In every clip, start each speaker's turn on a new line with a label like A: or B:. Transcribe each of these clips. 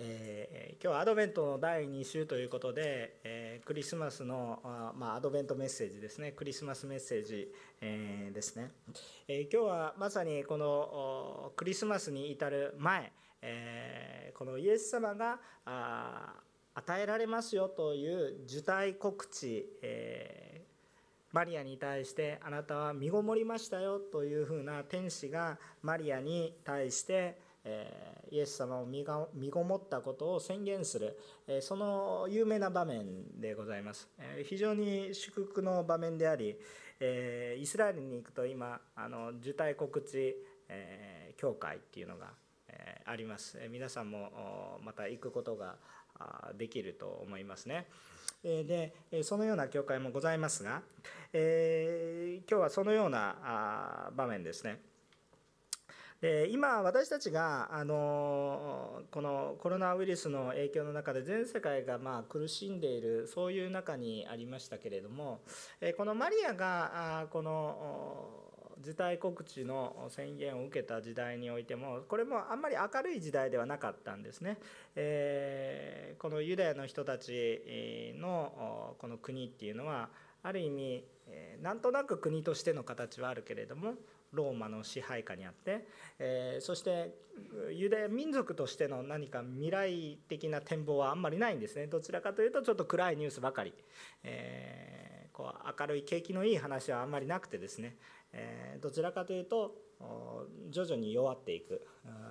A: えー、今日はアドベントの第2週ということで、えー、クリスマスのあ、まあ、アドベントメッセージですね。クリスマスメッセージ、えー、ですね、え今日はまさにこのクリスマスに至る前、えこのイエス様があ与えられますよという受胎告知、えマリアに対してあなたは身ごもりましたよというふうな天使がマリアに対してえイエス様を身ごもったことを宣言する、えその有名な場面でございます、え非常に祝福の場面であり、えイスラエルに行くと今あの受胎告知、え教会っていうのが、えあります、皆さんもまた行くことができると思いますね。でそのような教会もございますが、え、今日はそのような場面ですね。で今、私たちがあのこのコロナウイルスの影響の中で全世界がまあ苦しんでいるそういう中にありましたけれどもこのマリアがこの受胎告知の宣言を受けた時代においてもこれもあんまり明るい時代ではなかったんですね。え、このユダヤの人たちのこの国っていうのはある意味なんとなく国としての形はあるけれどもローマの支配下にあって、えー、そしてユダヤ民族としての何か未来的な展望はあんまりないんですね。どちらかというとちょっと暗いニュースばかり、えー、こう明るい景気のいい話はあんまりなくてですね、えー、どちらかというと徐々に弱っていく。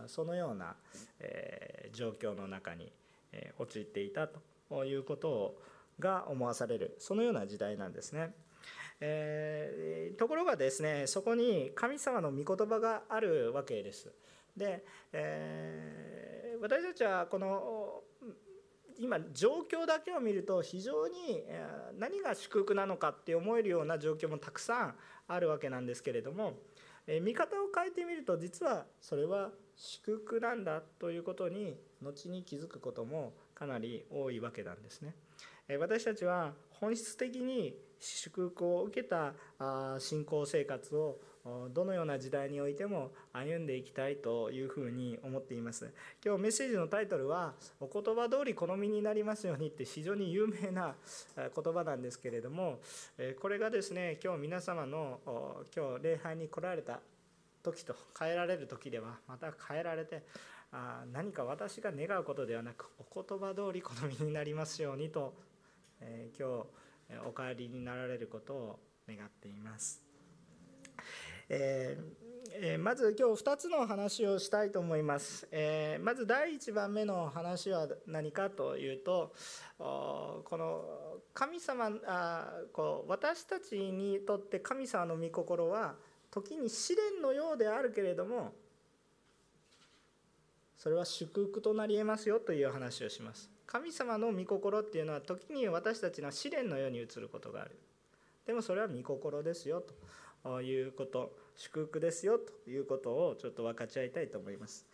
A: そのような、え状況の中にえ陥っていたということをが思わされる。そのような時代なんですね。えー、ところがですねそこに神様の御言葉があるわけです。で、えー、私たちはこの今状況だけを見ると非常に何が祝福なのかって思えるような状況もたくさんあるわけなんですけれどもえ見方を変えてみると実はそれは祝福なんだということに後に気づくこともかなり多いわけなんですね。私たちは本質的に祝福を受けた信仰生活をどのような時代においても歩んでいきたいというふうに思っています。今日メッセージのタイトルは「お言葉通り好みになりますように」って非常に有名な言葉なんですけれどもこれがですね今日皆様の今日礼拝に来られた時と変えられる時ではまた変えられて何か私が願うことではなくお言葉通り好みになりますようにとえ今日お帰りになられることを願っています。えー、まず今日2つの話をしたいと思います。えー、まず第1番目の話は何かというとこの神様あこう私たちにとって神様の御心は時に試練のようであるけれどもそれは祝福となりえますよという話をします。神様の御心っていうのは時に私たちの試練のように映ることがある。でもそれは御心ですよと。いうこと。祝福ですよと。いうことをちょっと分かち合いたいと思います、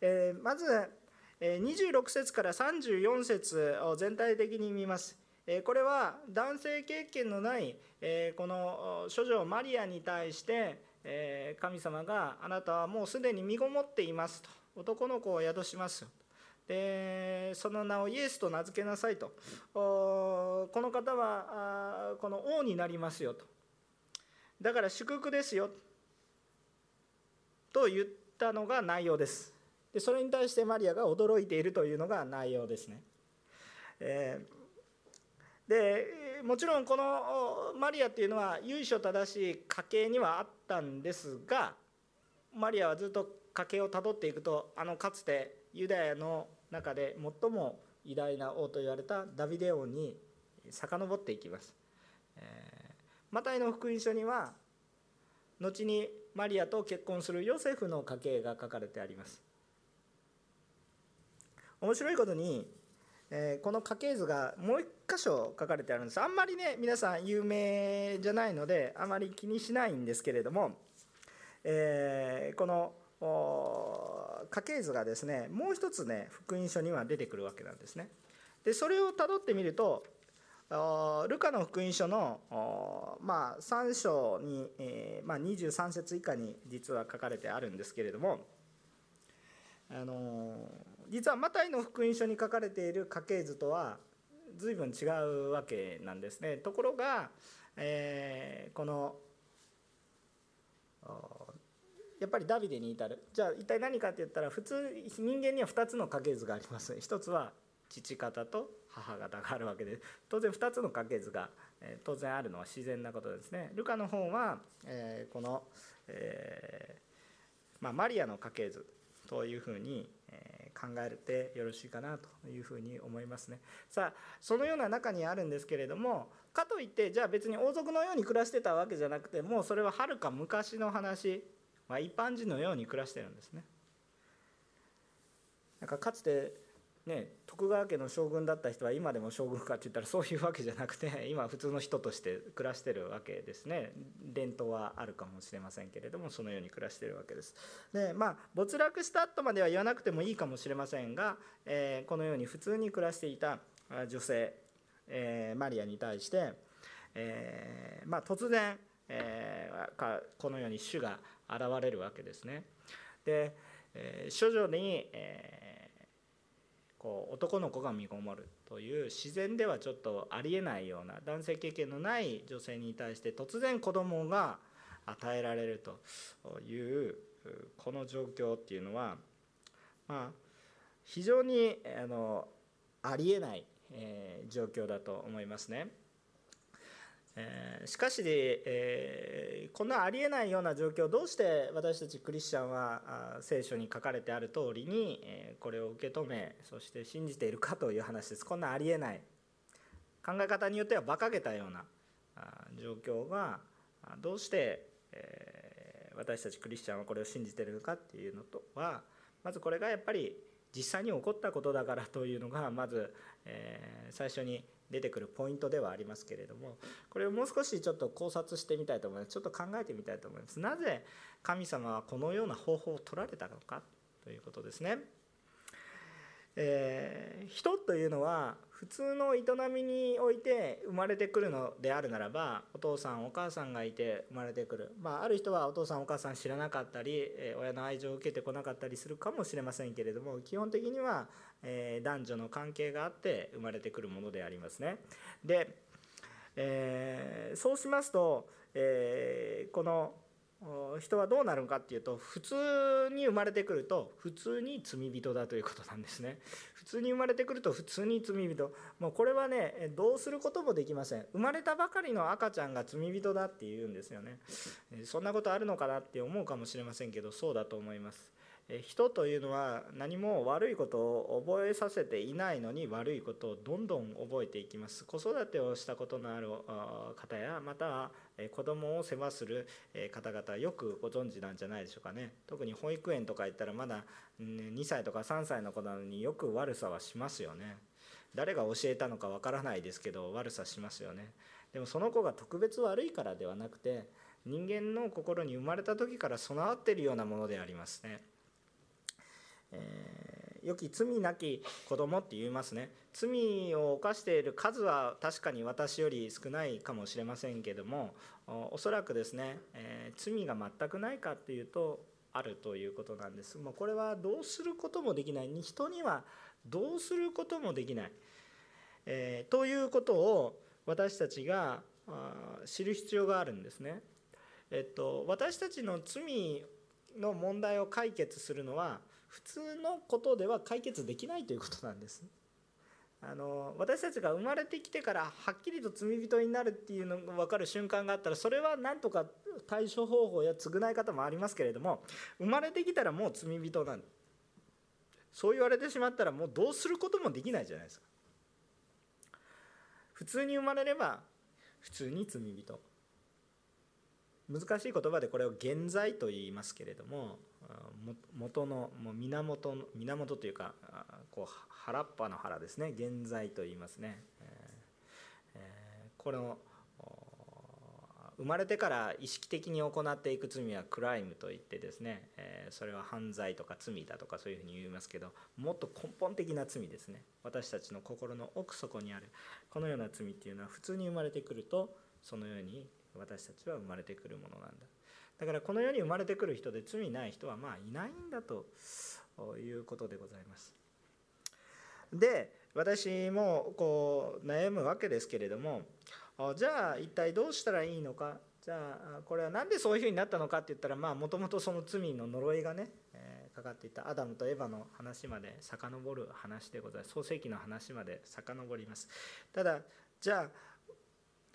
A: えー、まず26節から34節を全体的に見ます。これは男性経験のないこの処女マリアに対して神様があなたはもうすでに身ごもっていますと。男の子を宿しますでその名をイエスと名付けなさいと。この方はこの王になりますよと。だから祝福ですよ。と言ったのが内容です。でそれに対してマリアが驚いているというのが内容ですね、えー、でもちろんこのマリアっていうのは由緒正しい家系にはあったんですがマリアはずっと家系をたどっていくとあのかつてユダヤの中で最も偉大な王と言われたダビデ王に遡っていきます。えー、マタイの福音書には後にマリアと結婚するヨセフの家系が書かれてあります。面白いことに、えー、この家系図がもう一箇所書かれてあるんですあんまりね皆さん有名じゃないのであまり気にしないんですけれども、えー、この家系図がですねもう一つね福音書には出てくるわけなんですね。でそれをたどってみるとルカの福音書の、まあ、3章に、えーまあ、23節以下に実は書かれてあるんですけれども、あの実はマタイの福音書に書かれている家系図とは随分違うわけなんですね。ところが、えー、このやっぱりダビデに至る。じゃあ一体何かって言ったら普通人間には2つの家系図があります。一つは父方と母方があるわけで。当然2つの家系図が、当然あるのは自然なことですね。ルカの方は、えー、この、えー、まあ、マリアの家系図というふうに、え考えてよろしいかなというふうに思いますね。さあそのような中にあるんですけれどもかといってじゃあ別に王族のように暮らしてたわけじゃなくてもうそれははるか昔の話まあ、一般人のように暮らしてるんですね。なんかかつてね、徳川家の将軍だった人は今でも将軍かって言ったらそういうわけじゃなくて今普通の人として暮らしてるわけですね伝統はあるかもしれませんけれどもそのように暮らしてるわけですでまあ没落したとまでは言わなくてもいいかもしれませんが、えー、このように普通に暮らしていた女性、えー、マリアに対して、えー、まあ、突然、えーこのように主が現れるわけですね。で、えー、処女に、えー、こう男の子が身ごもるという自然ではちょっとありえないような男性経験のない女性に対して突然子供が与えられるというこの状況っていうのはまあ非常にあのありえない、えー、状況だと思いますね。えー、しかし、えー、こんなありえないような状況どうして私たちクリスチャンは聖書に書かれてある通りに、えー、これを受け止めそして信じているかという話です。こんなありえない。考え方によっては馬鹿げたような状況がどうして、えー私たちクリスチャンはこれを信じてるのかっていうのとはまずこれがやっぱり実際に起こったことだからというのがまず、えー最初に出てくるポイントではありますけれどもこれをもう少しちょっと考察してみたいと思います。ちょっと考えてみたいと思います。なぜ神様はこのような方法を取られたのかということですね、えー、人というのは普通の営みにおいて生まれてくるのであるならばお父さんお母さんがいて生まれてくる、まあ、ある人はお父さんお母さん知らなかったりえ親の愛情を受けてこなかったりするかもしれませんけれども基本的にはえ、男女の関係があって生まれてくるものでありますね。で、えー、そうしますと、えー、この人はどうなるのかっていうと普通に生まれてくると普通に罪人だということなんですね。普通に生まれてくると普通に罪人。もうこれはねどうすることもできません。生まれたばかりの赤ちゃんが罪人だっていうんですよね。そんなことあるのかなって思うかもしれませんけどそうだと思います。人というのは何も悪いことを覚えさせていないのに悪いことをどんどん覚えていきます。子育てをしたことのある方やまたは子供を世話する方々よくご存知なんじゃないでしょうかね。特に保育園とか行ったらまだ2歳とか3歳の子なのによく悪さはしますよね。誰が教えたのかわからないですけど悪さしますよね。でもその子が特別悪いからではなくて人間の心に生まれた時から備わっているようなものでありますね。えー、良き罪なき子供って言いますね。罪を犯している数は確かに私より少ないかもしれませんけどもおそらくですね、えー、罪が全くないかっていうとあるということなんです。もうこれはどうすることもできない。人にはどうすることもできない、えー、ということを私たちが知る必要があるんですね。えっと、私たちの罪の問題を解決するのは普通のことでは解決できないということなんです。あの私たちが生まれてきてからはっきりと罪人になるっていうのが分かる瞬間があったらそれは何とか対処方法や償い方もありますけれども生まれてきたらもう罪人なんそう言われてしまったらもうどうすることもできないじゃないですか普通に生まれれば普通に罪人難しい言葉でこれを現在と言いますけれども元のもう源の源というかこう原っぱの原ですね。現在と言いますね、えー、この生まれてから意識的に行っていく罪はクライムといってですね、えー、それは犯罪とか罪だとかそういうふうに言いますけどもっと根本的な罪ですね。私たちの心の奥底にあるこのような罪っていうのは普通に生まれてくるとそのように私たちは生まれてくるものなんだ。だからこの世に生まれてくる人で罪ない人はまあいないんだということでございます。で私もこう悩むわけですけれどもじゃあ一体どうしたらいいのか？じゃあこれは何でそういうふうになったのかって言ったらまあもともとその罪の呪いがね、え、かかっていたアダムとエヴァの話まで遡る話でございます。創世記の話まで遡ります。ただじゃあ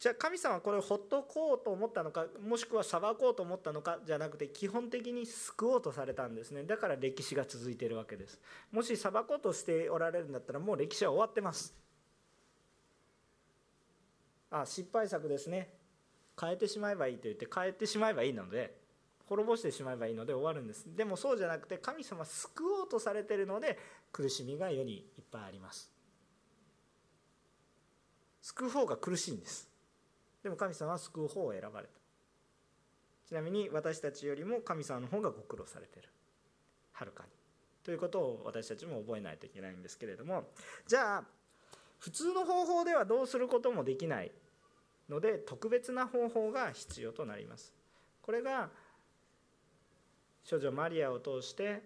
A: じゃあ神様はこれをほっとこうと思ったのかもしくは裁こうと思ったのかじゃなくて基本的に救おうとされたんですね。だから歴史が続いているわけです。もし裁こうとしておられるんだったらもう歴史は終わってます。あ失敗作ですね。変えてしまえばいいと言って変えてしまえばいいので滅ぼしてしまえばいいので終わるんです。でもそうじゃなくて神様救おうとされてるので苦しみが世にいっぱいあります。救う方が苦しいんです。でも神様は救う方を選ばれた。ちなみに私たちよりも神様の方がご苦労されてる。はるかに。ということを私たちも覚えないといけないんですけれども。じゃあ普通の方法ではどうすることもできないので特別な方法が必要となります。これが少女マリアを通して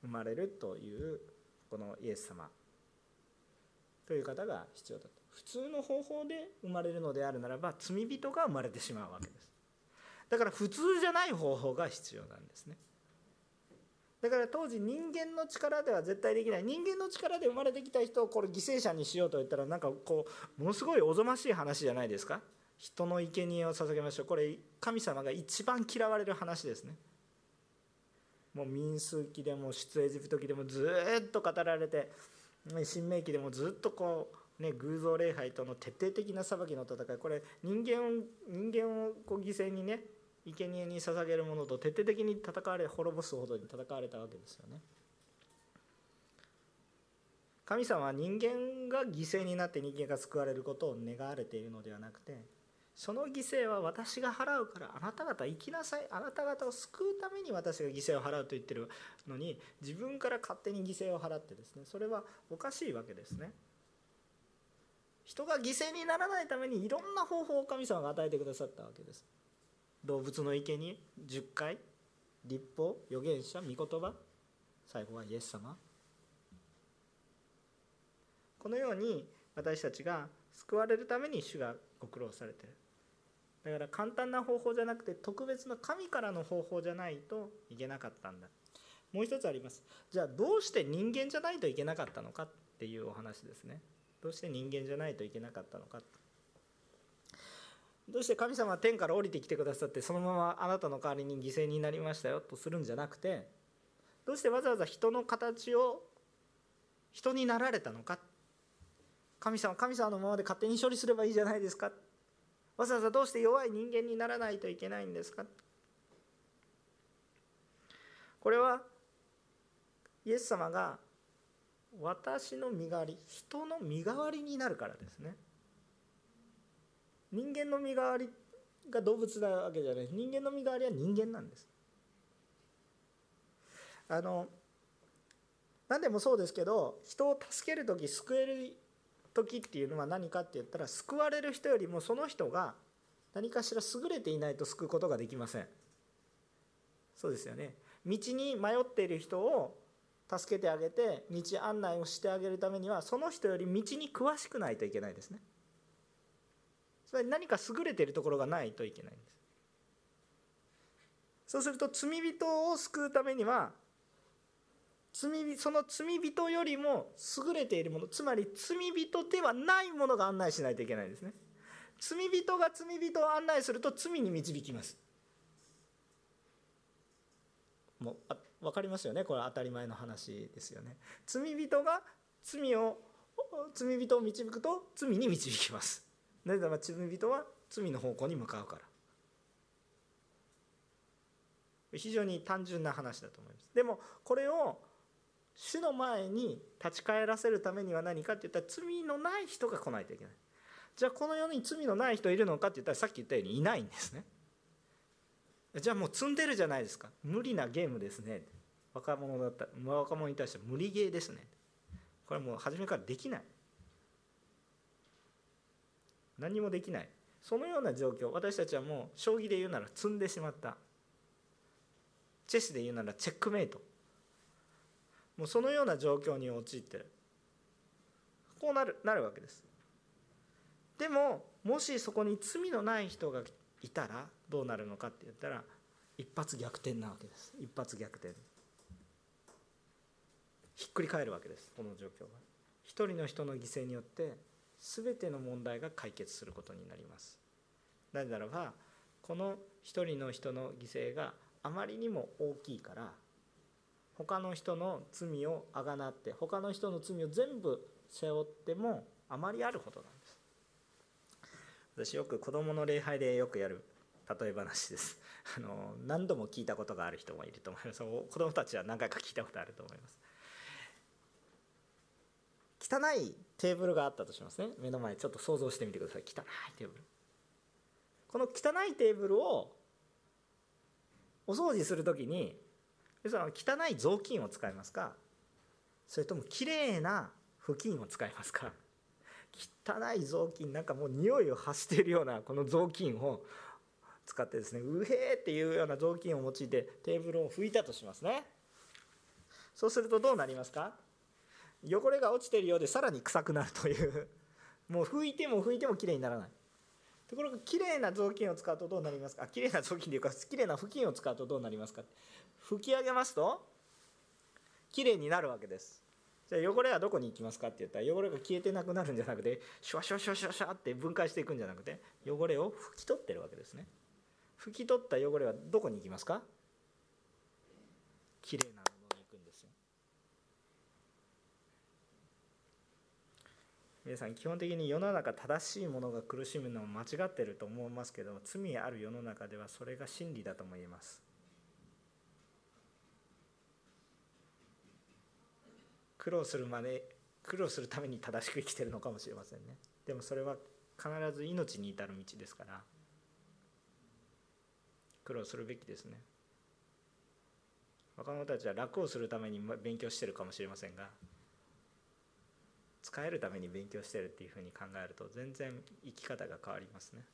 A: 生まれるというこのイエス様。という方が必要だと。普通の方法で生まれるのであるならば罪人が生まれてしまうわけです。だから普通じゃない方法が必要なんですね。だから当時人間の力では絶対できない。人間の力で生まれてきた人をこれ犠牲者にしようと言ったらなんかこうものすごいおぞましい話じゃないですか。人の生贄を捧げましょう。これ神様が一番嫌われる話ですね。もう民数記でも出エジプト記でもずっと語られて新明記でもずっとこうね、偶像礼拝との徹底的な裁きの戦いこれ人間を人間をこう犠牲にね生贄に捧げるものと徹底的に戦われ滅ぼすほどに戦われたわけですよね神様は人間が犠牲になって人間が救われることを願われているのではなくてその犠牲は私が払うからあなた方生きなさいあなた方を救うために私が犠牲を払うと言ってるのに自分から勝手に犠牲を払ってですねそれはおかしいわけですね。人が犠牲にならないためにいろんな方法を神様が与えてくださったわけです。動物の生贄10回立法預言者御言葉。最後はイエス様。このように私たちが救われるために主がご苦労されてる。だから簡単な方法じゃなくて特別な神からの方法じゃないといけなかったんだ。もう一つあります。じゃあどうして人間じゃないといけなかったのかっていうお話ですね。どうして人間じゃないといけなかったのか。どうして神様は天から降りてきてくださってそのままあなたの代わりに犠牲になりましたよとするんじゃなくてどうしてわざわざ人の形を人になられたのか。神様神様のままで勝手に処理すればいいじゃないですか。わざわざどうして弱い人間にならないといけないんですか。これはイエス様が私の身代わり人の身代わりになるからですね。人間の身代わりが動物なわけじゃない。人間の身代わりは人間なんです。あの何でもそうですけど人を助ける時救える時っていうのは何かって言ったら救われる人よりもその人が何かしら優れていないと救うことができません。そうですよね。道に迷っている人を助けてあげて道案内をしてあげるためにはその人より道に詳しくないといけないですね。それ何か優れているところがないといけないんです。そうすると罪人を救うためには罪その罪人よりも優れているものつまり罪人ではないものが案内しないといけないんですね。罪人が罪人を案内すると罪に導きます。もう分かりますよね？これは当たり前の話ですよね。罪人が罪を罪人を導くと罪に導きます。なぜなら罪人は罪の方向に向かうから。非常に単純な話だと思います。でもこれを主の前に立ち返らせるためには何かって言ったら罪のない人が来ないといけない。じゃあこの世に罪のない人いるのかって言ったらさっき言ったようにいないんですね。じゃあもう積んでるじゃないですか。無理なゲームですね。若者だった若者に対して無理ゲーですね。これもう初めからできない。何もできない。そのような状況。私たちはもう将棋で言うなら積んでしまった。チェスで言うならチェックメイト。もうそのような状況に陥ってる。こうなるなるわけです。でももしそこに罪のない人がいたらどうなるのかって言ったら一発逆転なわけです。一発逆転。ひっくり返るわけですこの状況が。一人の人の犠牲によって全ての問題が解決することになります。なぜならばこの一人の人の犠牲があまりにも大きいから他の人の罪をあがなって他の人の罪を全部背負ってもあまりあるほどなんです私よく子供の礼拝でよくやる例え話です。あの何度も聞いたことがある人もいると思います。子供たちは何回か聞いたことあると思います。汚いテーブルがあったとしますね。目の前ちょっと想像してみてください。汚いテーブル。この汚いテーブルをお掃除する時にその汚い雑巾を使いますか？それともきれいな布巾を使いますか？汚い雑巾なんかもう匂いを発しているようなこの雑巾を使ってですねうへーっていうような雑巾を用いてテーブルを拭いたとしますね。そうするとどうなりますか？汚れが落ちてるようでさらに臭くなるという。もう拭いても拭いてもきれいにならない。ところがきれいな雑巾を使うとどうなりますか？きれいな雑巾というかきれいな布巾を使うとどうなりますか？拭き上げますときれいになるわけです。じゃあ汚れはどこに行きますかって言ったら汚れが消えてなくなるんじゃなくてシュワシュワシュワシュワシュワって分解していくんじゃなくて汚れを拭き取ってるわけですね。拭き取った汚れはどこに行きますか？きれいな布に行くんですよ。皆さん基本的に世の中正しいものが苦しむのは間違ってると思いますけど罪ある世の中ではそれが真理だとも言えます。苦労するまで苦労するために正しく生きてるのかもしれませんね。でもそれは必ず命に至る道ですから。苦労するべきですね。若者たちは楽をするために勉強してるかもしれませんが使えるために勉強してるっていうふうに考えると全然生き方が変わりますね。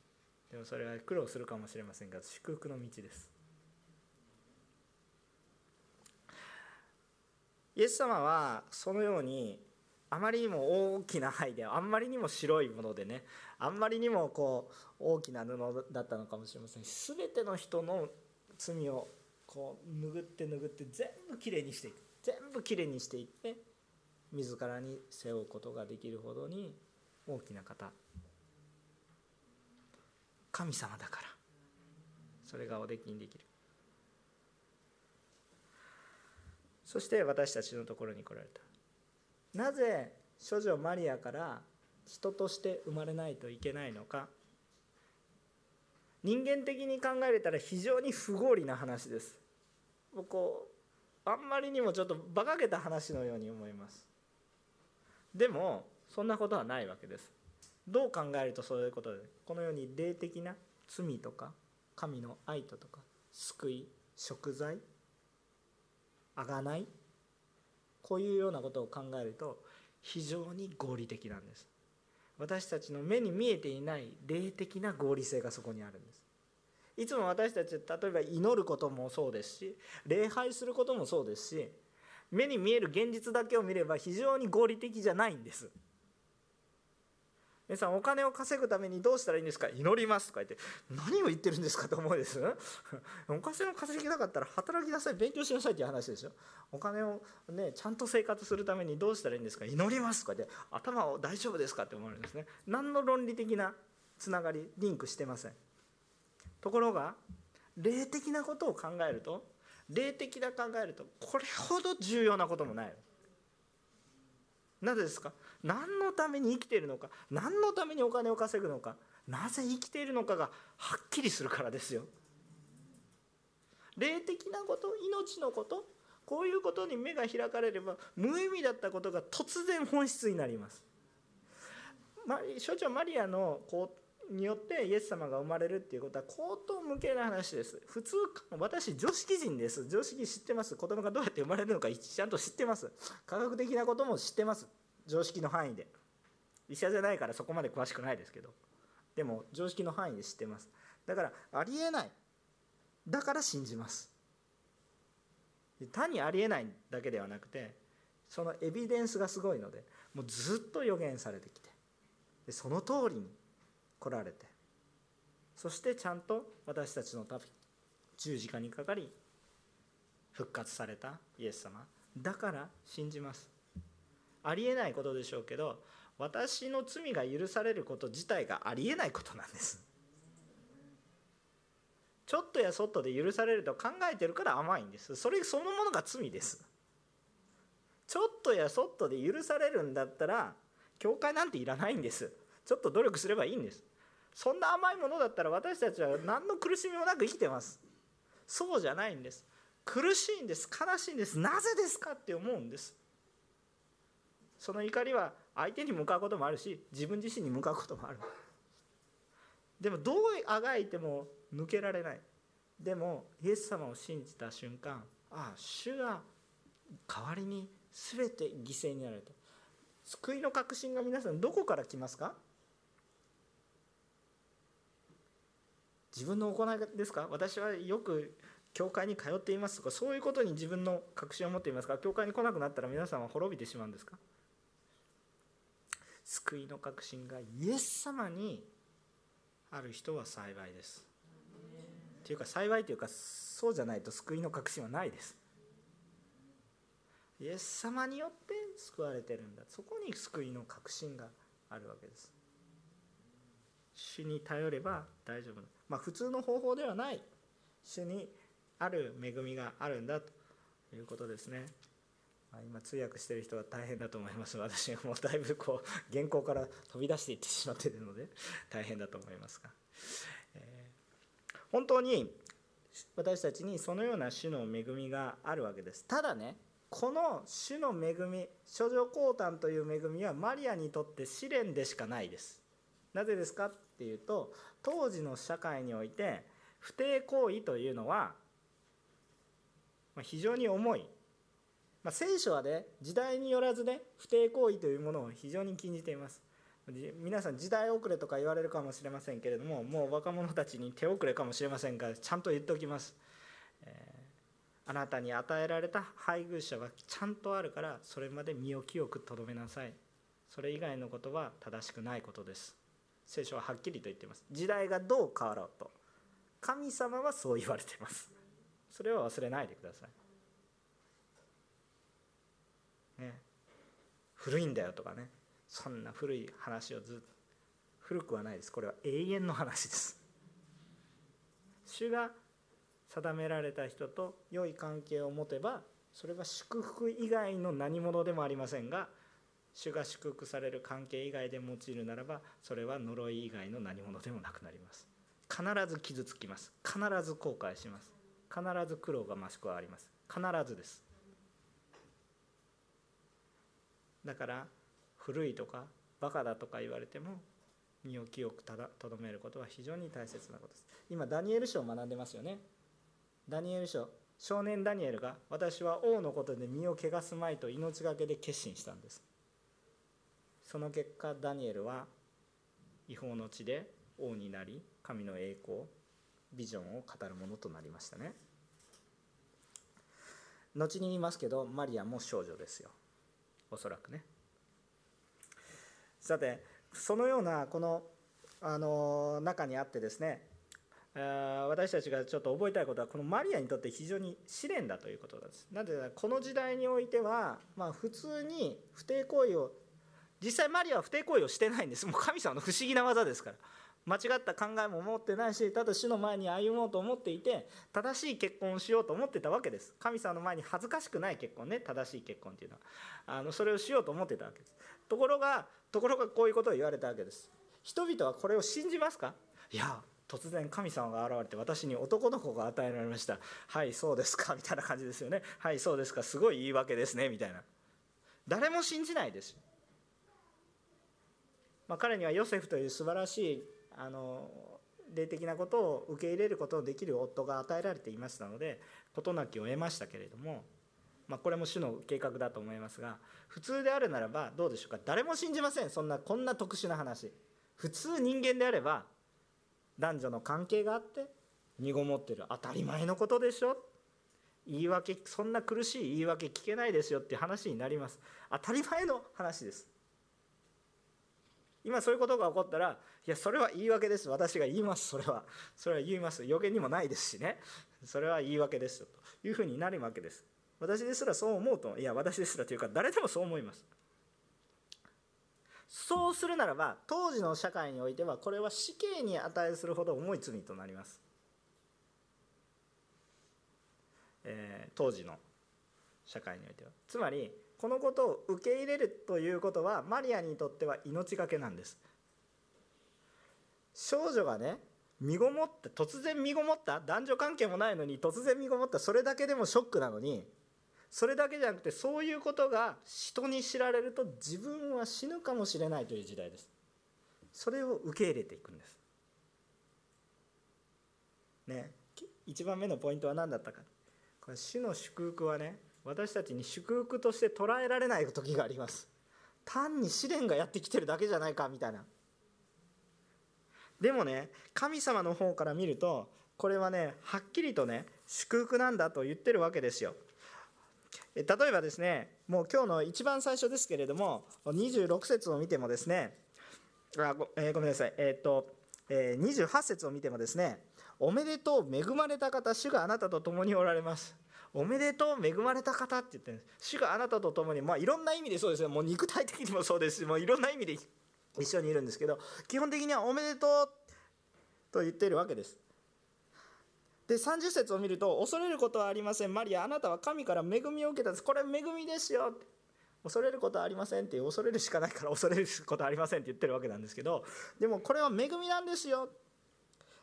A: でもそれは苦労するかもしれませんが祝福の道です。イエス様はそのようにあまりにも大きな灰であんまりにも白いものでねあんまりにもこう大きな布だったのかもしれません。全ての人の罪をこう拭って拭って全部きれいにしていく。全部きれいにしていって自らに背負うことができるほどに大きな方。神様だから。それがおできにできる。そして私たちのところに来られた。なぜ処女マリアから人として生まれないといけないのか。人間的に考えれたら非常に不合理な話です。こうあんまりにもちょっと馬鹿げた話のように思います。でもそんなことはないわけです。どう考えるとそういうことでこのように霊的な罪とか神の愛とか救い贖罪あがない。こういうようなことを考えると非常に合理的なんです。私たちの目に見えていない霊的な合理性がそこにあるんです。いつも私たち例えば祈ることもそうですし礼拝することもそうですし目に見える現実だけを見れば非常に合理的じゃないんです。皆さんお金を稼ぐためにどうしたらいいんですか？祈りますとか言って何を言ってるんですかと思うです。お金を稼ぎたかったら働きなさい勉強しなさいっていう話ですよ。お金をねちゃんと生活するためにどうしたらいいんですか？祈りますとか言って頭を大丈夫ですかって思われるんですね。何の論理的なつながりリンクしてません。ところが霊的なことを考えると霊的な考えるとこれほど重要なこともない。なぜですか？何のために生きているのか？何のためにお金を稼ぐのか？なぜ生きているのかがはっきりするからですよ。霊的なこと？命のこと？こういうことに目が開かれれば無意味だったことが突然本質になります。所長マリアのこうによってイエス様が生まれるっていうことは口頭無形な話です。普通私常識人です。常識知ってます。子供がどうやって生まれるのかちゃんと知ってます。科学的なことも知ってます。常識の範囲で。医者じゃないからそこまで詳しくないですけど。でも常識の範囲で知ってます。だからありえない。だから信じます。単にありえないだけではなくてそのエビデンスがすごいのでもうずっと予言されてきて。でその通りに来られて。そしてちゃんと私たちのため十字架にかかり復活されたイエス様。だから信じます。ありえないことでしょうけど私の罪が許されること自体がありえないことなんです。ちょっとやそっとで許されると考えてるから甘いんです。それそのものが罪です。ちょっとやそっとで許されるんだったら教会なんていらないんです。ちょっと努力すればいいんです。そんな甘いものだったら私たちは何の苦しみもなく生きてます。そうじゃないんです。苦しいんです。悲しいんです。なぜですかって思うんです。その怒りは相手に向かうこともあるし自分自身に向かうこともある。でもどうあがいても抜けられない。でもイエス様を信じた瞬間ああ主が代わりに全て犠牲になると救いの確信が皆さんどこから来ますか？自分の行いですか？私はよく教会に通っていますとかそういうことに自分の確信を持っていますか？教会に来なくなったら皆さんは滅びてしまうんですか？救いの確信がイエス様にある人は幸いです。っていうか幸いというかそうじゃないと救いの確信はないです。イエス様によって救われてるんだ。そこに救いの確信があるわけです。主に頼れば大丈夫まあ普通の方法ではない主にある恵みがあるんだということですね、ま、今通訳してる人は大変だと思います。私はもうだいぶこう原稿から飛び出していってしまっているので大変だと思いますが、えー、本当に私たちにそのような主の恵みがあるわけです。ただねこの主の恵み処女降誕という恵みはマリアにとって試練でしかないです。なぜですか？っていうと当時の社会において不貞行為というのは非常に重い、まあ、聖書はね時代によらずね不貞行為というものを非常に禁じています。皆さん時代遅れとか言われるかもしれませんけれどももう若者たちに手遅れかもしれませんがちゃんと言っておきます、えあなたに与えられた配偶者はちゃんとあるからそれまで身を清くとどめなさい。それ以外のことは正しくないことです。聖書ははっきりと言っています。時代がどう変わろうと。神様はそう言われています。それは忘れないでください。ね。古いんだよとかね。そんな古い話をずっと。古くはないです。これは永遠の話です。主が定められた人と良い関係を持てばそれは祝福以外の何者でもありませんが主が祝福される関係以外で用いるならばそれは呪い以外の何者でもなくなります。必ず傷つきます。必ず後悔します。必ず苦労が増しくはあります。必ずです。だから古いとかバカだとか言われても身を清くとどめることは非常に大切なことです。今ダニエル書を学んでますよね。ダニエル書。少年ダニエルが私は王のことで身を汚すまいと命がけで決心したんです。その結果ダニエルは違法の地で王になり神の栄光ビジョンを語るものとなりましたね。後に言いますけどマリアも少女ですよ。おそらくね。さてそのようなこのあの中にあってですね私たちがちょっと覚えたいことはこのマリアにとって非常に試練だということです。なぜならこの時代においては、まあ、普通に不貞行為を実際マリアは不貞行為をしてないんです。もう神様の不思議な技ですから。間違った考えも持ってないしただ死の前に歩もうと思っていて正しい結婚をしようと思ってたわけです。神様の前に恥ずかしくない結婚ね。正しい結婚っていうのは。あのそれをしようと思ってたわけです。ところがところがこういうことを言われたわけです。人々はこれを信じますか？いや突然神様が現れて私に男の子が与えられました。はいそうですか。みたいな感じですよね。はいそうですか。すごい言い訳ですね。みたいな。誰も信じないですまあ、彼にはヨセフという素晴らしいあの霊的なことを受け入れることのできる夫が与えられていましたので事なきを得ましたけれども、まあ、これも主の計画だと思いますが普通であるならばどうでしょうか？誰も信じません。そんなこんな特殊な話。普通人間であれば男女の関係があって身ごもってる当たり前のことでしょ？言い訳そんな苦しい言い訳聞けないですよっていう話になります。当たり前の話です。今そういうことが起こったらいやそれは言い訳です。私が言います。それは。それは言います。予言にもないですしね。それは言い訳ですよ。というふうになるわけです。私ですらそう思うといや私ですらというか誰でもそう思います。そうするならば当時の社会においてはこれは死刑に値するほど重い罪となります、えー、当時の社会においては。つまりこのことを受け入れるということはマリアにとっては命がけなんです。少女がね身ごもって突然身ごもった男女関係もないのに突然身ごもったそれだけでもショックなのにそれだけじゃなくてそういうことが人に知られると自分は死ぬかもしれないという時代です。それを受け入れていくんです。ね1番目のポイントは何だったか。これ主の祝福はね私たちに祝福として捉えられない時があります。単に試練がやってきてるだけじゃないかみたいな。でもね神様の方から見るとこれはねはっきりとね祝福なんだと言ってるわけですよ。例えばですねもう今日の一番最初ですけれども26節を見てもですねあご,、えー、ごめんなさい。えっ、と、えー、28節を見てもですねおめでとう恵まれた方主があなたと共におられます。おめでとう恵まれた方って言ってるんです。主があなたと共にまあいろんな意味でそうですね。もう肉体的にもそうですしもういろんな意味で一緒にいるんですけど基本的にはおめでとうと言っているわけです。で30節を見ると恐れることはありません。マリアあなたは神から恵みを受けたんです。これ恵みですよ。恐れることはありませんって恐れるしかないから恐れることはありませんって言ってるわけなんですけどでもこれは恵みなんですよ。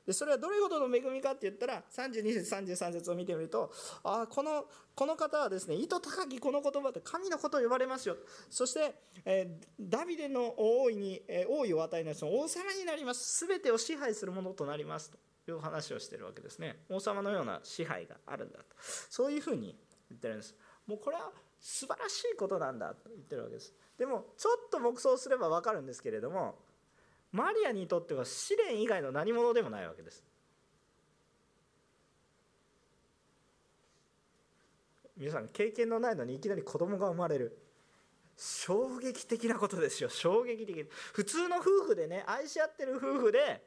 A: でそれはどれほどの恵みかって言ったら32節33節を見てみるとあこのこの方はですね意図高きこの言葉って神のことを呼ばれますよ。そして、えー、ダビデの王位に、えー、王位を与えないその王様になります。全てを支配するものとなります。という話をしてるわけですね。王様のような支配があるんだと。そういうふうに言ってるんです。もうこれは素晴らしいことなんだと言ってるわけです。でもちょっと黙想すれば分かるんですけれどもマリアにとっては試練以外の何者でもないわけです。皆さん経験のないのにいきなり子供が生まれる。衝撃的なことですよ。衝撃的。普通の夫婦でね愛し合ってる夫婦で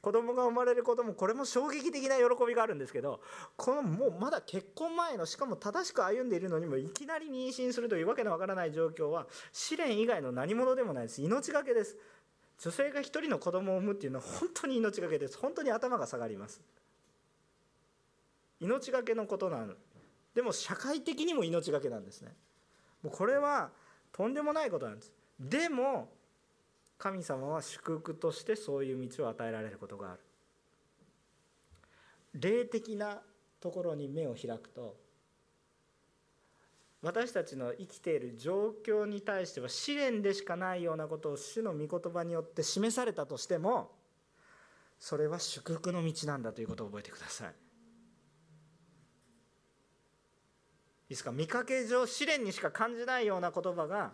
A: 子供が生まれることもこれも衝撃的な喜びがあるんですけどこのもうまだ結婚前のしかも正しく歩んでいるのにもいきなり妊娠するというわけのわからない状況は試練以外の何者でもないです。命がけです。女性が一人の子供を産むっていうのは本当に命がけです。本当に頭が下がります。命がけのことなの。でも社会的にも命がけなんですね。もうこれはとんでもないことなんです。でも神様は祝福としてそういう道を与えられることがある。霊的なところに目を開くと私たちの生きている状況に対しては試練でしかないようなことを主の御言葉によって示されたとしてもそれは祝福の道なんだということを覚えてください。いいですか？見かけ上試練にしか感じないような言葉が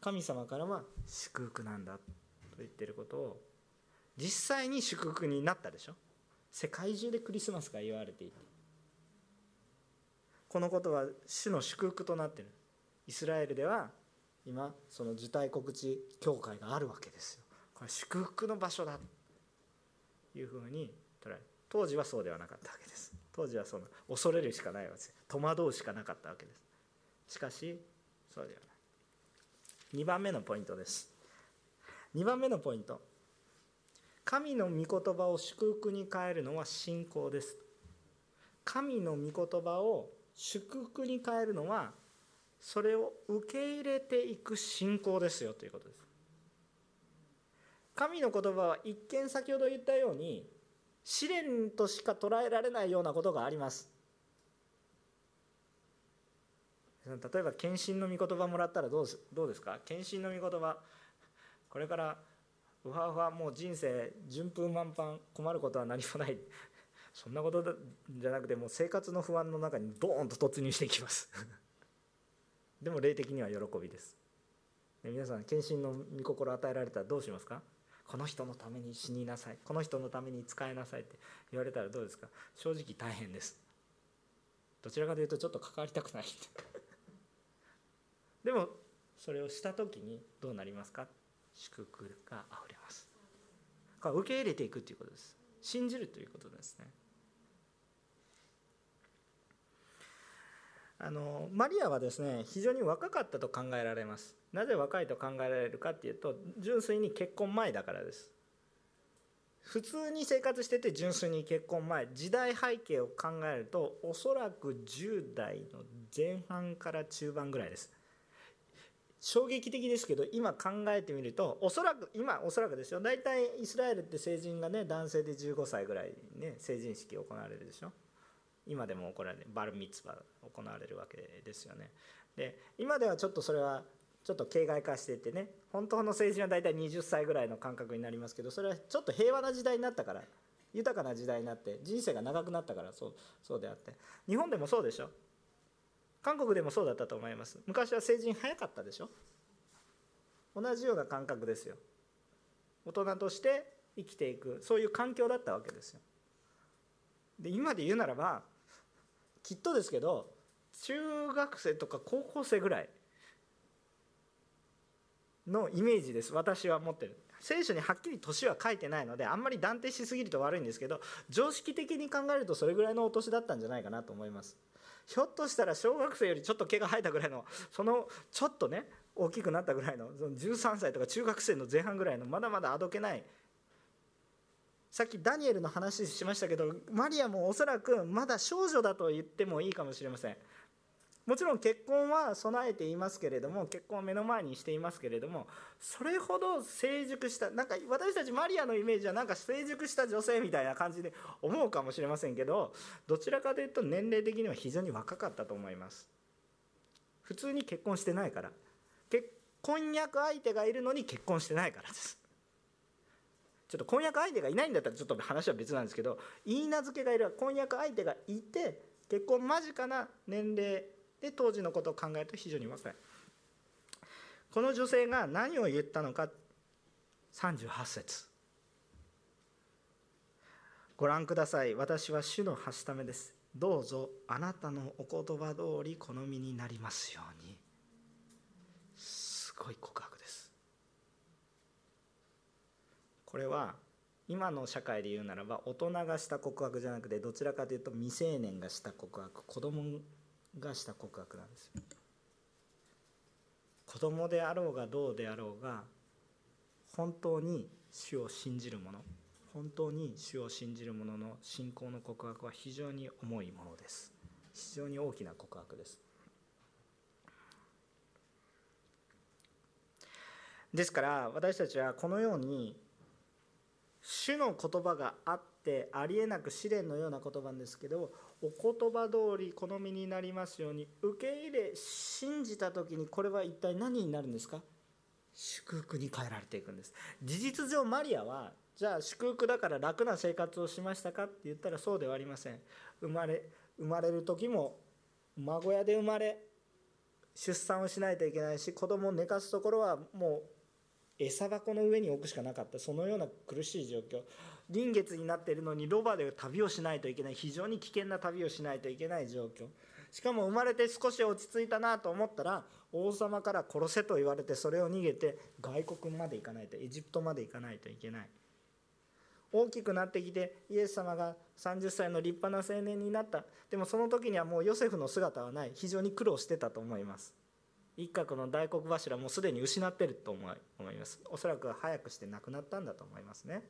A: 神様からは祝福なんだと言ってることを実際に祝福になったでしょ？世界中でクリスマスが言われていて。このことは主の祝福となっている。イスラエルでは今その受胎告知教会があるわけですよ。これ祝福の場所だというふうに捉える。当時はそうではなかったわけです。当時はその恐れるしかないわけです。戸惑うしかなかったわけです。しかしそうではない。2番目のポイントです。2番目のポイント。神の御言葉を祝福に変えるのは信仰です。神の御言葉を祝福に変えるのはそれを受け入れていく信仰ですよということです。神の言葉は一見先ほど言ったように試練としか捉えられないようなことがあります。例えば献身の御言葉もらったらどうどうですか？献身の御言葉これからうわうわもう人生順風満帆困ることは何もない。そんなことじゃなくてもう生活の不安の中にドーンと突入していきます。でも霊的には喜びです。皆さん献身の御心を与えられたらどうしますか？この人のために死になさい。この人のために使いなさいって言われたらどうですか？正直大変です。どちらかというとちょっと関わりたくない。でもそれをした時にどうなりますか？祝福があふれます。受け入れていくということです。信じるということですね。あのマリアはですね非常に若かったと考えられます。なぜ若いと考えられるかっていうと純粋に結婚前だからです。普通に生活してて純粋に結婚前時代背景を考えるとおそらく10代の前半から中盤ぐらいです。衝撃的ですけど今考えてみるとおそらく今おそらくですよ。大体イスラエルって成人がね男性で15歳ぐらいね成人式行われるでしょ。今でも行われるバルミツバ行われるわけですよね。で今ではちょっとそれはちょっと形骸化しててね本当の成人は大体20歳ぐらいの感覚になりますけどそれはちょっと平和な時代になったから豊かな時代になって人生が長くなったからそうそうであって。日本でもそうでしょ？韓国でもそうだったと思います。昔は成人早かったでしょ？同じような感覚ですよ。大人として生きていくそういう環境だったわけですよ。で今で言うならばきっとですけど中学生とか高校生ぐらいのイメージです私は持ってる。聖書にはっきり年は書いてないのであんまり断定しすぎると悪いんですけど常識的に考えるとそれぐらいのお年だったんじゃないかなと思います。ひょっとしたら小学生よりちょっと毛が生えたぐらいのそのちょっとね大きくなったぐらいのその13歳とか中学生の前半ぐらいのまだまだあどけないさっきダニエルの話しましたけどマリアもおそらくまだ少女だと言ってもいいかもしれません。もちろん結婚は備えていますけれども結婚を目の前にしていますけれどもそれほど成熟したなんか私たちマリアのイメージはなんか成熟した女性みたいな感じで思うかもしれませんけどどちらかというと年齢的には非常に若かったと思います。普通に結婚してないから。結婚約相手がいるのに結婚してないからです。ちょっと婚約相手がいないんだったらちょっと話は別なんですけど言い名付けがいる婚約相手がいて結婚間近な年齢で当時のことを考えると非常に若いこの女性が何を言ったのか38節。ご覧ください。私は主のはしためです。どうぞあなたのお言葉通り好みになりますように。すごい告白ですこれは今の社会で言うならば大人がした告白じゃなくてどちらかというと未成年がした告白子供がした告白なんです子供であろうがどうであろうが本当に主を信じる者本当に主を信じる者の信仰の告白は非常に重いものです。非常に大きな告白です。ですから私たちはこのように主の言葉があってありえなく試練のような言葉ですけどお言葉通り好みになりますように受け入れ信じた時にこれは一体何になるんですか？祝福に変えられていくんです。事実上マリアはじゃあ祝福だから楽な生活をしましたかって言ったらそうではありません。生まれ生まれる時も孫屋で生まれ出産をしないといけないし子供を寝かすところはもう餌箱の上に置くしかなかった。そのような苦しい状況。臨月になっているのにロバで旅をしないといけない。非常に危険な旅をしないといけない状況。しかも生まれて少し落ち着いたなと思ったら王様から殺せと言われてそれを逃げて外国まで行かないとエジプトまで行かないといけない。大きくなってきてイエス様が30歳の立派な青年になった。でもその時にはもうヨセフの姿はない。非常に苦労してたと思います。一角の大黒柱もすでに失ってると思います。おそらく早くして亡くなったんだと思いますね。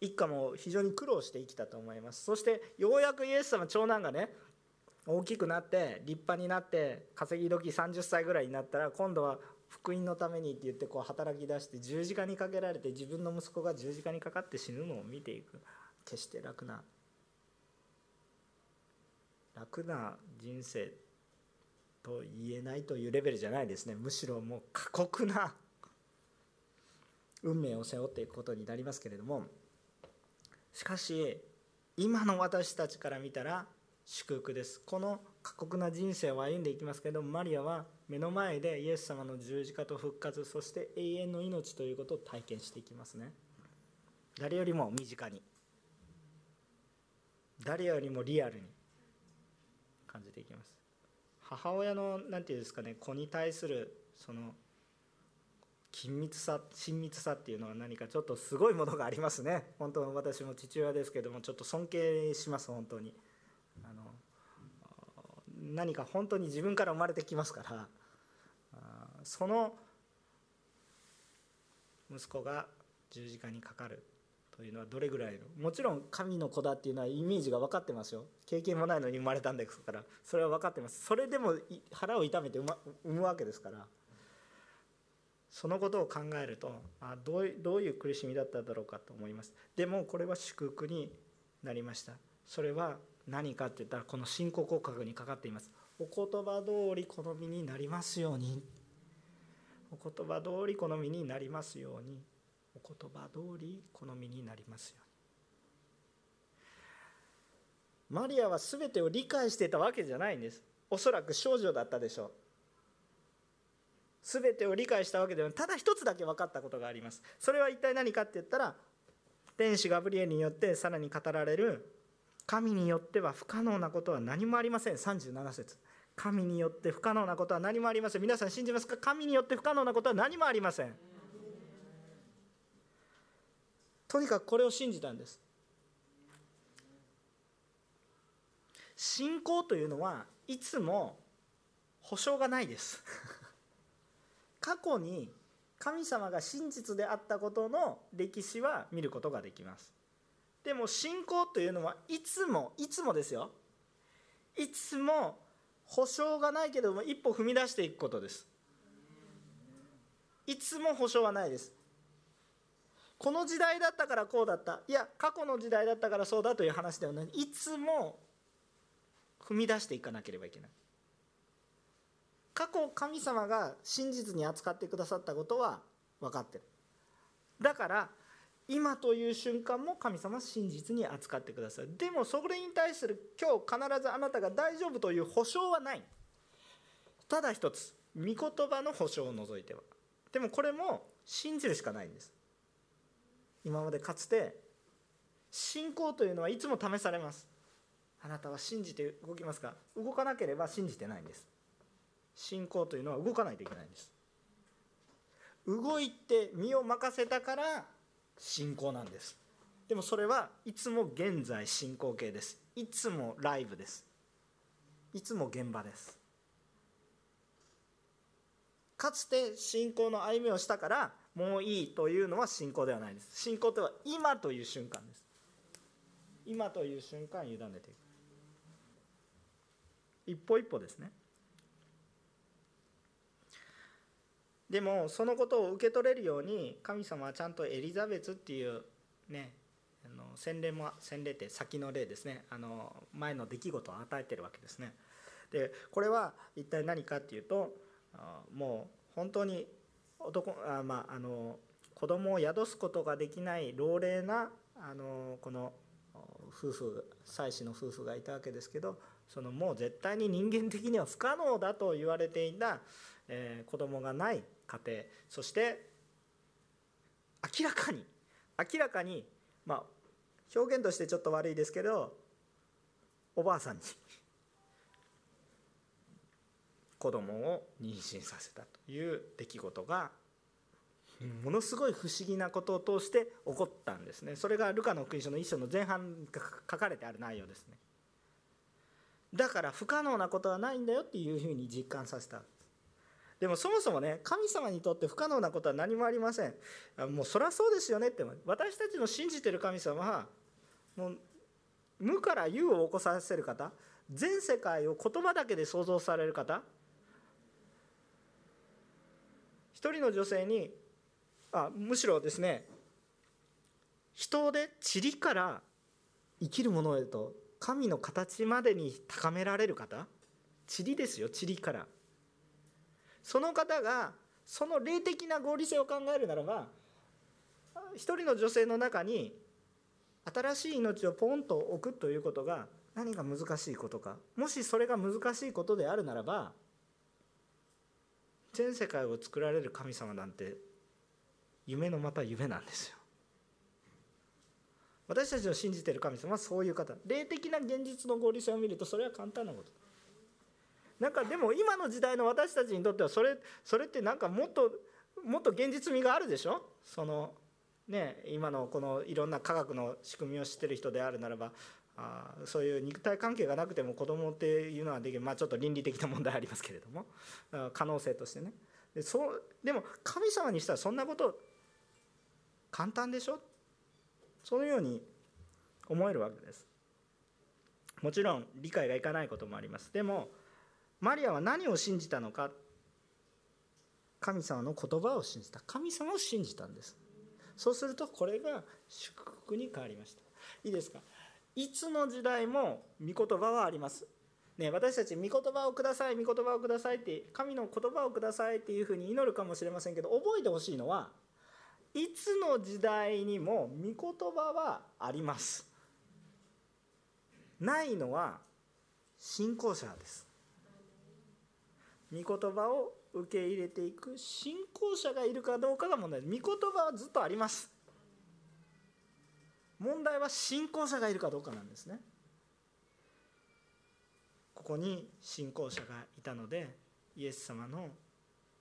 A: 一家も非常に苦労して生きたと思います。そしてようやくイエス様長男がね大きくなって立派になって稼ぎ時30歳ぐらいになったら今度は福音のためにって言ってこう働き出して十字架にかけられて自分の息子が十字架にかかって死ぬのを見ていく。決して楽な楽な人生と言えないというレベルじゃないですね。むしろもう過酷な運命を背負っていくことになりますけれども。しかし今の私たちから見たら祝福です。この過酷な人生を歩んでいきますけれどもマリアは目の前でイエス様の十字架と復活そして永遠の命ということを体験していきますね。誰よりも身近に。誰よりもリアルに。感じていきます。母親の何て言うんですかね子に対するその緊密さ親密さっていうのは何かちょっとすごいものがありますね。本当私も父親ですけどもちょっと尊敬します本当に。あの何か本当に自分から生まれてきますからその息子が十字架にかかる。というのはどれぐらいの？もちろん神の子だっていうのはイメージが分かってますよ。経験もないのに生まれたんですから。それは分かってます。それでも腹を痛めて産むわけですから。そのことを考えるとあどうどういう苦しみだっただろうかと思います。でもこれは祝福になりました。それは何かって言ったらこの信仰告白にかかっています。お言葉通り好みになりますように。お言葉通り好みになりますように。お言葉通り好みになりますように。マリアは全てを理解していたわけじゃないんです。おそらく少女だったでしょう。全てを理解したわけではただ一つだけ分かったことがあります。それは一体何かって言ったら天使ガブリエルによってさらに語られる神によっては不可能なことは何もありません。37節。神によって不可能なことは何もありません。皆さん信じますか？神によって不可能なことは何もありません。とにかくこれを信じたんです。信仰というのはいつも保証がないです。過去に神様が真実であったことの歴史は見ることができます。でも信仰というのはいつもいつもですよ。いつも保証がないけども一歩踏み出していくことです。いつも保証はないです。この時代だったからこうだった。いや過去の時代だったからそうだという話ではない。いつも踏み出していかなければいけない。過去神様が真実に扱ってくださったことは分かってる。だから今という瞬間も神様真実に扱ってくださる。でもそれに対する今日必ずあなたが大丈夫という保証はない。ただ一つ御言葉の保証を除いては。でもこれも信じるしかないんです。今までかつて信仰というのはいつも試されます。あなたは信じて動きますか？動かなければ信じてないんです。信仰というのは動かないといけないんです。動いて身を任せたから信仰なんです。でもそれはいつも現在進行形です。いつもライブです。いつも現場です。かつて信仰の歩みをしたからもういいというのは信仰ではないです。信仰とは今という瞬間です。今という瞬間委ねていく。一歩一歩ですね。でもそのことを受け取れるように神様はちゃんとエリザベツっていうねあの洗礼も洗礼って先の例ですね。あの前の出来事を与えてるわけですね。でこれは一体何かっていうともう本当に男あ、まあ、あの子供を宿すことができない老齢なあのこの夫婦妻子の夫婦がいたわけですけどそのもう絶対に人間的には不可能だと言われていた、えー、子供がない家庭そして明らかに明らかにまあ表現としてちょっと悪いですけどおばあさんに子供を妊娠させたという出来事がものすごい不思議なことを通して起こったんですね。それがルカの福音書の一章の前半が書かれてある内容ですね。だから不可能なことはないんだよっていうふうに実感させた。でもそもそもね神様にとって不可能なことは何もありません。もうそりゃそうですよねって。私たちの信じてる神様はもう無から有を起こさせる方。全世界を言葉だけで想像される方。一人の女性にあむしろですね人で塵から生きるものへと神の形までに高められる方塵ですよ塵から。その方がその霊的な合理性を考えるならば一人の女性の中に新しい命をポンと置くということが何が難しいことかもしそれが難しいことであるならば全世界を作られる神様なんて夢のまた夢なんですよ。私たちの信じてる神様はそういう方。霊的な現実の合理性を見るとそれは簡単なこと。なんかでも今の時代の私たちにとってはそれそれってなんかもっともっと現実味があるでしょ？そのね今のこのいろんな科学の仕組みを知ってる人であるならばあそういう肉体関係がなくても子供っていうのはできる。まあちょっと倫理的な問題ありますけれども。可能性としてね。でそうでも神様にしたらそんなこと簡単でしょ？そのように思えるわけです。もちろん理解がいかないこともあります。でもマリアは何を信じたのか？神様の言葉を信じた。神様を信じたんです。そうするとこれが祝福に変わりました。いいですか？いつの時代も御言葉はあります。ね、私たち御言葉をください御言葉をくださいって神の言葉をくださいっていうふうに祈るかもしれませんけど覚えてほしいのはいつの時代にも御言葉はあります。ないのは信仰者です。御言葉を受け入れていく信仰者がいるかどうかが問題です。御言葉はずっとあります。問題は信仰者がいるかどうかなんですね。ここに信仰者がいたのでイエス様の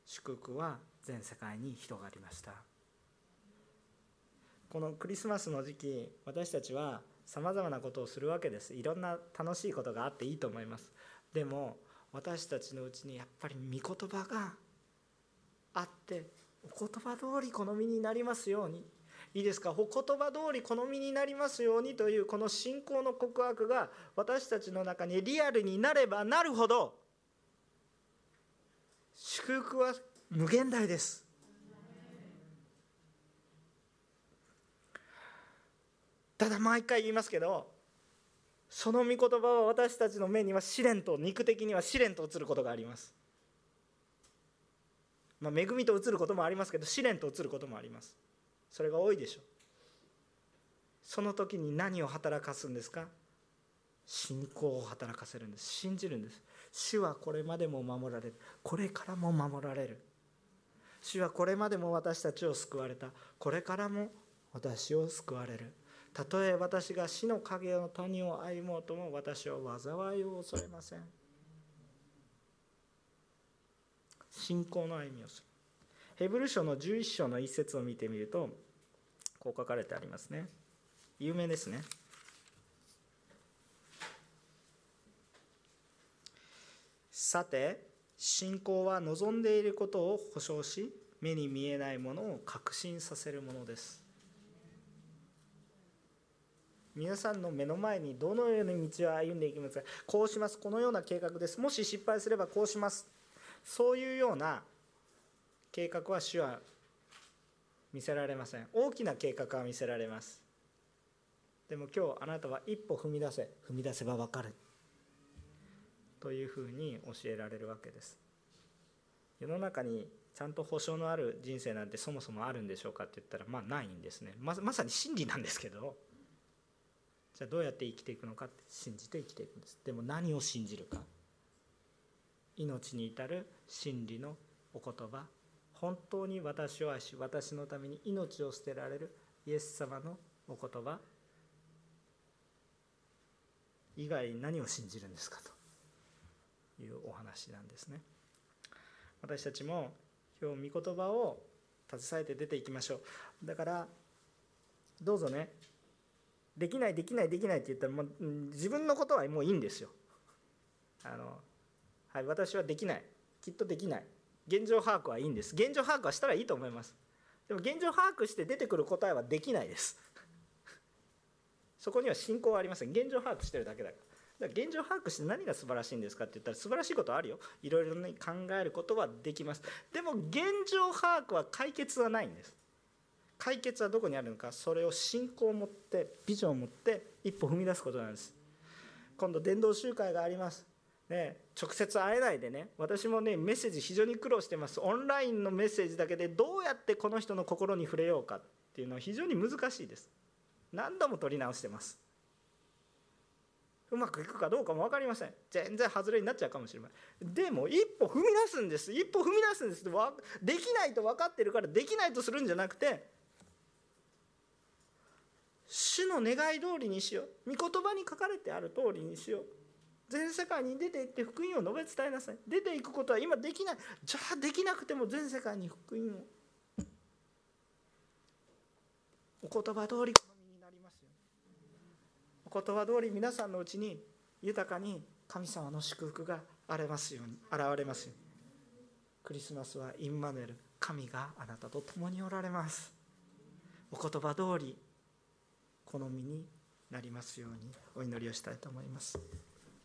A: 祝福は全世界に広がりました。このクリスマスの時期私たちはさまざまなことをするわけです。いろんな楽しいことがあっていいと思います。でも私たちのうちにやっぱり御言葉があってお言葉通り好みになりますようにいいですか？お言葉通り好みになりますようにというこの信仰の告白が私たちの中にリアルになればなるほど祝福は無限大です。ただ毎回言いますけどその御言葉は私たちの目には試練と肉的には試練と映ることがあります。まあ恵みと映ることもありますけど試練と映ることもあります。それが多いでしょ。うその時に何を働かすんですか？信仰を働かせるんです。信じるんです。主はこれまでも守られる。これからも守られる。主はこれまでも私たちを救われた。これからも私を救われる。たとえ私が死の影の谷を歩もうとも私は災いを恐れません。信仰の歩みをする。ヘブル書の11章の一節を見てみるとこう書かれてありますね。有名ですね。さて信仰は望んでいることを保証し目に見えないものを確信させるものです。皆さんの目の前にどのような道を歩んでいきますか？こうしますこのような計画です。もし失敗すればこうします。そういうような計画は主は見せられません。大きな計画は見せられます。でも今日あなたは一歩踏み出せ。踏み出せば分かる。というふうに教えられるわけです。世の中にちゃんと保証のある人生なんてそもそもあるんでしょうかって言ったらまあないんですね。ままさに真理なんですけど。じゃあどうやって生きていくのかって信じて生きていくんです。でも何を信じるか。命に至る真理のお言葉本当に私を愛し私のために命を捨てられるイエス様のお言葉以外に何を信じるんですか？というお話なんですね。私たちも今日御言葉を携えて出ていきましょう。だからどうぞね。できないできないできないって言ったらもう自分のことはもういいんですよ。あのはい私はできない。きっとできない。現状把握はいいんです。現状把握はしたらいいと思います。でも現状把握して出てくる答えはできないです。そこには信仰はありません。現状把握してるだけだから。だから現状把握して何が素晴らしいんですかって言ったら素晴らしいことあるよ。いろいろに考えることはできます。でも現状把握は解決はないんです。解決はどこにあるのか。それを信仰を持ってビジョンを持って一歩踏み出すことなんです。今度伝道集会があります。ね、直接会えないでね私もねメッセージ非常に苦労してます。オンラインのメッセージだけでどうやってこの人の心に触れようかっていうのは非常に難しいです。何度も取り直してます。うまくいくかどうかも分かりません。全然外れになっちゃうかもしれないでも一歩踏み出すんです。一歩踏み出すんですできないと分かってるからできないとするんじゃなくて主の願い通りにしよう。御言葉に書かれてある通りにしよう。全世界に出て行って福音を述べ伝えなさい。出ていくことは今できない。じゃあできなくても全世界に福音を。お言葉通り好みになりますよお言葉通り皆さんのうちに豊かに神様の祝福が現れますように現れますように。クリスマスはインマネル神があなたと共におられます。お言葉通り好みになりますようにお祈りをしたいと思います。